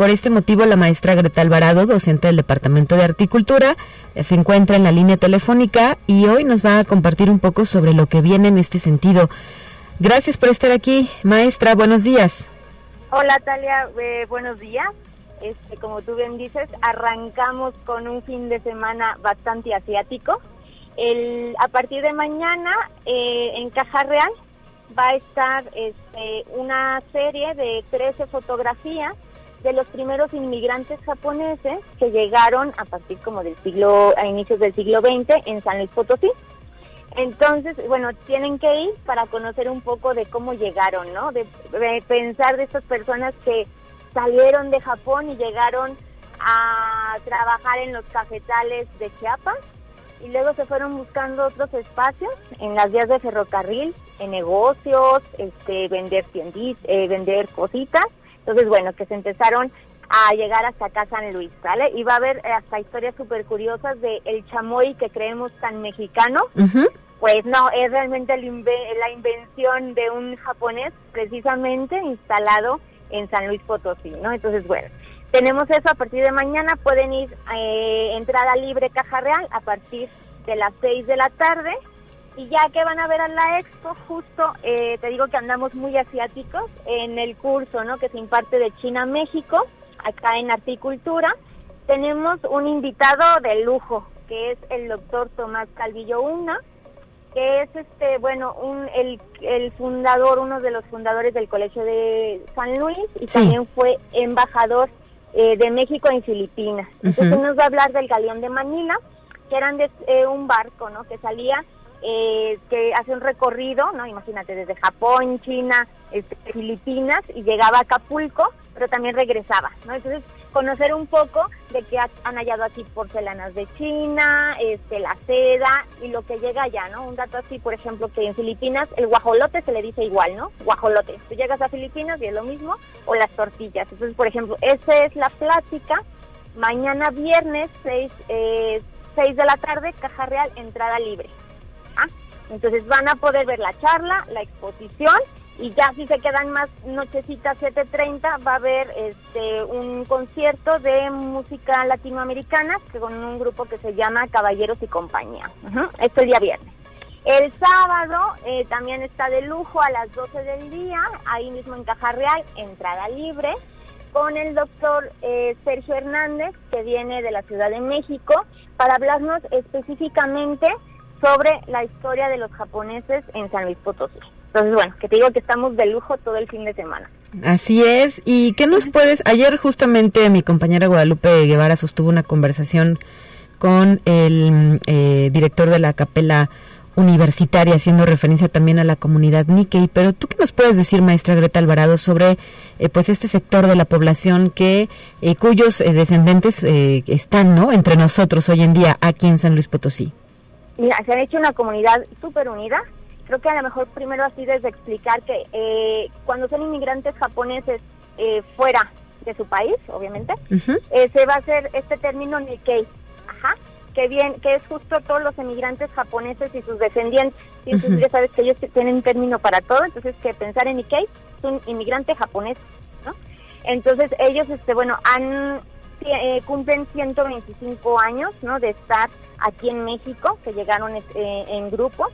Por este motivo, la maestra Greta Alvarado, docente del Departamento de Articultura, se encuentra en la línea telefónica y hoy nos va a compartir un poco sobre lo que viene en este sentido. Gracias por estar aquí, maestra. Buenos días. Hola, Talia. Eh, buenos días. Este, como tú bien dices, arrancamos con un fin de semana bastante asiático. El, a partir de mañana, eh, en Caja Real, va a estar este, una serie de 13 fotografías de los primeros inmigrantes japoneses que llegaron a partir como del siglo, a inicios del siglo XX en San Luis Potosí. Entonces, bueno, tienen que ir para conocer un poco de cómo llegaron, ¿no? De, pensar de estas personas que salieron de Japón y llegaron a trabajar en los cafetales de Chiapas y luego se fueron buscando otros espacios en las vías de ferrocarril, en negocios, este, vender tiendis, eh, vender cositas. Entonces, bueno, que se empezaron a llegar hasta acá San Luis, ¿vale? Y va a haber hasta historias súper curiosas de el chamoy que creemos tan mexicano, pues no, es realmente la invención de un japonés precisamente instalado en San Luis Potosí, ¿no? Entonces, bueno, tenemos eso a partir de mañana, pueden ir eh, entrada libre Caja Real a partir de las 6 de la tarde y ya que van a ver a la expo, justo eh, te digo que andamos muy asiáticos en el curso ¿no? que se imparte de China a México, acá en Articultura, tenemos un invitado de lujo, que es el doctor Tomás Calvillo Una, que es este bueno un el, el fundador uno de los fundadores del colegio de San Luis y también fue embajador eh, de México en Filipinas. Entonces nos va a hablar del galeón de Manila que eran de eh, un barco no que salía eh, que hace un recorrido no imagínate desde Japón China este, Filipinas y llegaba a Acapulco pero también regresaba no entonces conocer un poco de que han hallado aquí porcelanas de China, este, la seda y lo que llega allá, ¿no? Un dato así, por ejemplo, que en Filipinas el guajolote se le dice igual, ¿no? Guajolote. Tú llegas a Filipinas y es lo mismo, o las tortillas. Entonces, por ejemplo, esa es la plática. Mañana viernes, 6, eh, de la tarde, Caja Real, entrada libre. ¿Ah? Entonces van a poder ver la charla, la exposición y ya si se quedan más nochecitas 7.30 va a haber este un concierto de música latinoamericana con un grupo que se llama Caballeros y Compañía. Esto el día viernes. El sábado eh, también está de lujo a las 12 del día, ahí mismo en Caja Real, entrada libre, con el doctor eh, Sergio Hernández, que viene de la Ciudad de México, para hablarnos específicamente sobre la historia de los japoneses en San Luis Potosí. Entonces, bueno, que te digo que estamos de lujo todo el fin de semana. Así es. ¿Y qué nos puedes? Ayer justamente mi compañera Guadalupe Guevara sostuvo una conversación con el eh, director de la capela universitaria, haciendo referencia también a la comunidad Nikkei. Pero tú qué nos puedes decir, maestra Greta Alvarado, sobre eh, pues este sector de la población que eh, cuyos descendentes están, ¿no? Entre nosotros hoy en día aquí en San Luis Potosí. Mira, se ha hecho una comunidad súper unida creo que a lo mejor primero así desde explicar que eh, cuando son inmigrantes japoneses eh, fuera de su país, obviamente, eh, se va a hacer este término Nikkei, ajá, que bien, que es justo todos los emigrantes japoneses y sus descendientes. Y entonces ya sabes que ellos tienen un término para todo, entonces que pensar en Nikkei es un inmigrante japonés, ¿no? Entonces ellos, este, bueno, han cumplen 125 años, ¿no? De estar aquí en México, que llegaron en grupo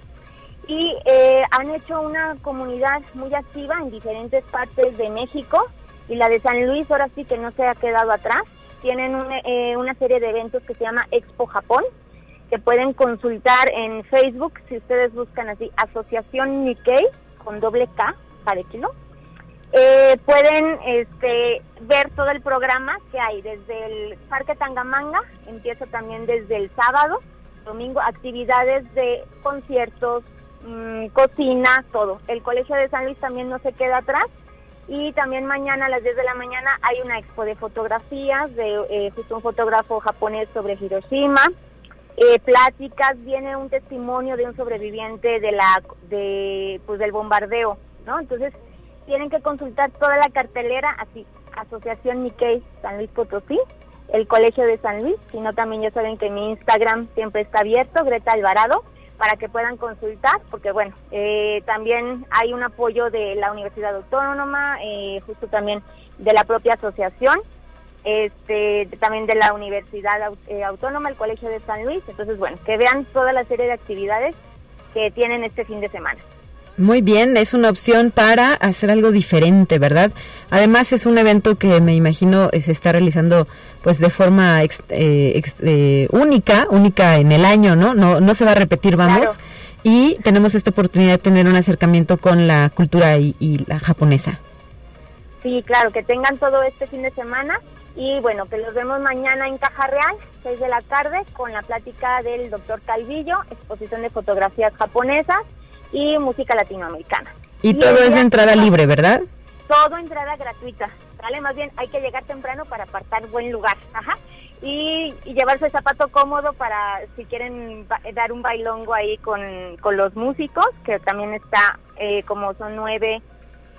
y eh, han hecho una comunidad muy activa en diferentes partes de México y la de San Luis ahora sí que no se ha quedado atrás. Tienen eh, una serie de eventos que se llama Expo Japón, que pueden consultar en Facebook si ustedes buscan así Asociación Nikkei con doble K para kilo. Eh, pueden este, ver todo el programa que hay desde el Parque Tangamanga, empieza también desde el sábado, domingo, actividades de conciertos, Mm, cocina, todo. El Colegio de San Luis también no se queda atrás. Y también mañana a las 10 de la mañana hay una expo de fotografías de eh, justo un fotógrafo japonés sobre Hiroshima. Eh, pláticas, viene un testimonio de un sobreviviente de la de pues del bombardeo, ¿no? Entonces tienen que consultar toda la cartelera, así Asociación Nikkei San Luis Potosí, el Colegio de San Luis, sino también ya saben que mi Instagram siempre está abierto, Greta Alvarado, para que puedan consultar, porque bueno, eh, también hay un apoyo de la Universidad Autónoma, eh, justo también de la propia asociación, este, también de la Universidad eh, Autónoma, el Colegio de San Luis. Entonces, bueno, que vean toda la serie de actividades que tienen este fin de semana. Muy bien, es una opción para hacer algo diferente, ¿verdad? Además es un evento que me imagino se está realizando pues de forma eh, eh, única, única en el año, ¿no? No, no se va a repetir, vamos. Y tenemos esta oportunidad de tener un acercamiento con la cultura y, la japonesa. Sí, claro, que tengan todo este fin de semana y bueno, que los vemos mañana en Caja Real, 6 de la tarde, con la plática del doctor Calvillo, exposición de fotografías japonesas y música latinoamericana. Y, todo es de entrada libre, ¿verdad? Todo entrada gratuita, ¿vale? Más bien hay que llegar temprano para apartar buen lugar, ajá. Y, llevarse el zapato cómodo para si quieren dar un bailongo ahí con, los músicos, que también está, eh, como son nueve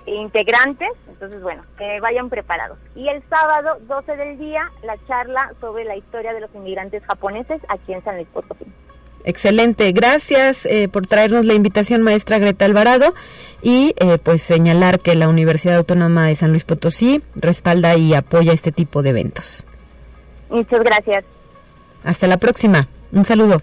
integrantes, entonces bueno, que vayan preparados. Y el sábado, 12 del día, la charla sobre la historia de los inmigrantes japoneses aquí en San Luis Potosí. Excelente, gracias eh, por traernos la invitación, maestra Greta Alvarado, y eh, pues señalar que la Universidad Autónoma de San Luis Potosí respalda y apoya este tipo de eventos. Muchas gracias. Hasta la próxima. Un saludo.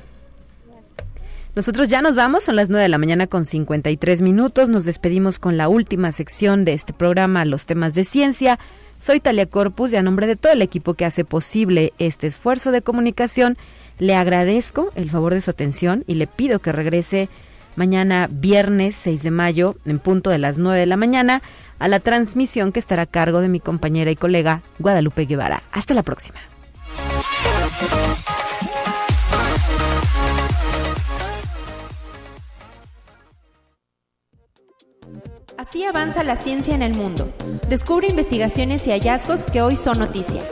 Nosotros ya nos vamos, son las 9 de la mañana con 53 minutos. Nos despedimos con la última sección de este programa, los temas de ciencia. Soy Talia Corpus y a nombre de todo el equipo que hace posible este esfuerzo de comunicación, le agradezco el favor de su atención y le pido que regrese mañana viernes 6 de mayo en punto de las 9 de la mañana a la transmisión que estará a cargo de mi compañera y colega Guadalupe Guevara. Hasta la próxima. Así avanza la ciencia en el mundo. Descubre investigaciones y hallazgos que hoy son noticia.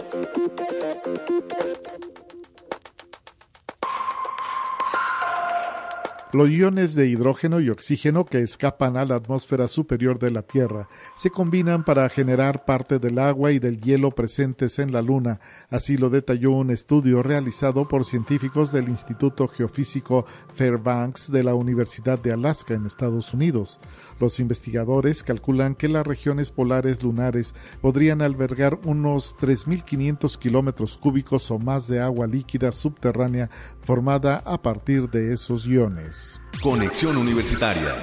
Los iones de hidrógeno y oxígeno que escapan a la atmósfera superior de la Tierra se combinan para generar parte del agua y del hielo presentes en la Luna. Así lo detalló un estudio realizado por científicos del Instituto Geofísico Fairbanks de la Universidad de Alaska en Estados Unidos. Los investigadores calculan que las regiones polares lunares podrían albergar unos 3.500 kilómetros cúbicos o más de agua líquida subterránea formada a partir de esos iones. Conexión Universitaria.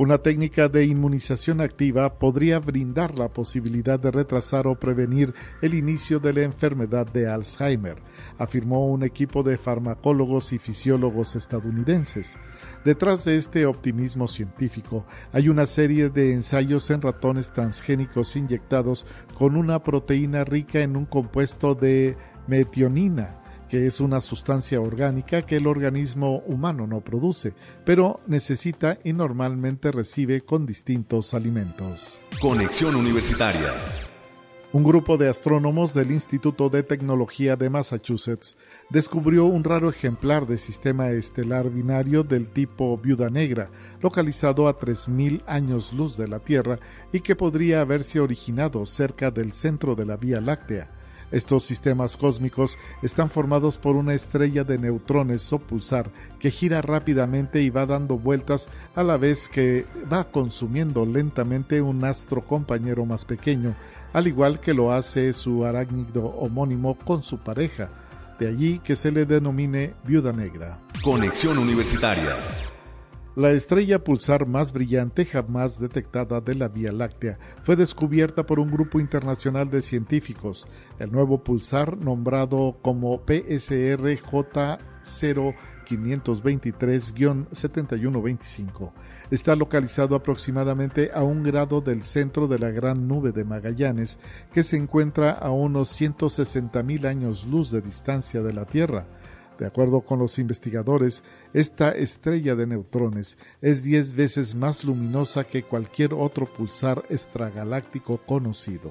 Una técnica de inmunización activa podría brindar la posibilidad de retrasar o prevenir el inicio de la enfermedad de Alzheimer, afirmó un equipo de farmacólogos y fisiólogos estadounidenses. Detrás de este optimismo científico hay una serie de ensayos en ratones transgénicos inyectados con una proteína rica en un compuesto de metionina, que es una sustancia orgánica que el organismo humano no produce, pero necesita y normalmente recibe con distintos alimentos. Conexión Universitaria un grupo de astrónomos del Instituto de Tecnología de Massachusetts descubrió un raro ejemplar de sistema estelar binario del tipo Viuda Negra, localizado a 3.000 años luz de la Tierra y que podría haberse originado cerca del centro de la Vía Láctea. Estos sistemas cósmicos están formados por una estrella de neutrones o pulsar que gira rápidamente y va dando vueltas a la vez que va consumiendo lentamente un astro compañero más pequeño, al igual que lo hace su arácnido homónimo con su pareja. De allí que se le denomine viuda negra. Conexión Universitaria. La estrella pulsar más brillante jamás detectada de la Vía Láctea fue descubierta por un grupo internacional de científicos. El nuevo pulsar, nombrado como PSR J0 523-7125. Está localizado aproximadamente a un grado del centro de la gran nube de Magallanes, que se encuentra a unos 160.000 años luz de distancia de la Tierra. De acuerdo con los investigadores, esta estrella de neutrones es 10 veces más luminosa que cualquier otro pulsar extragaláctico conocido.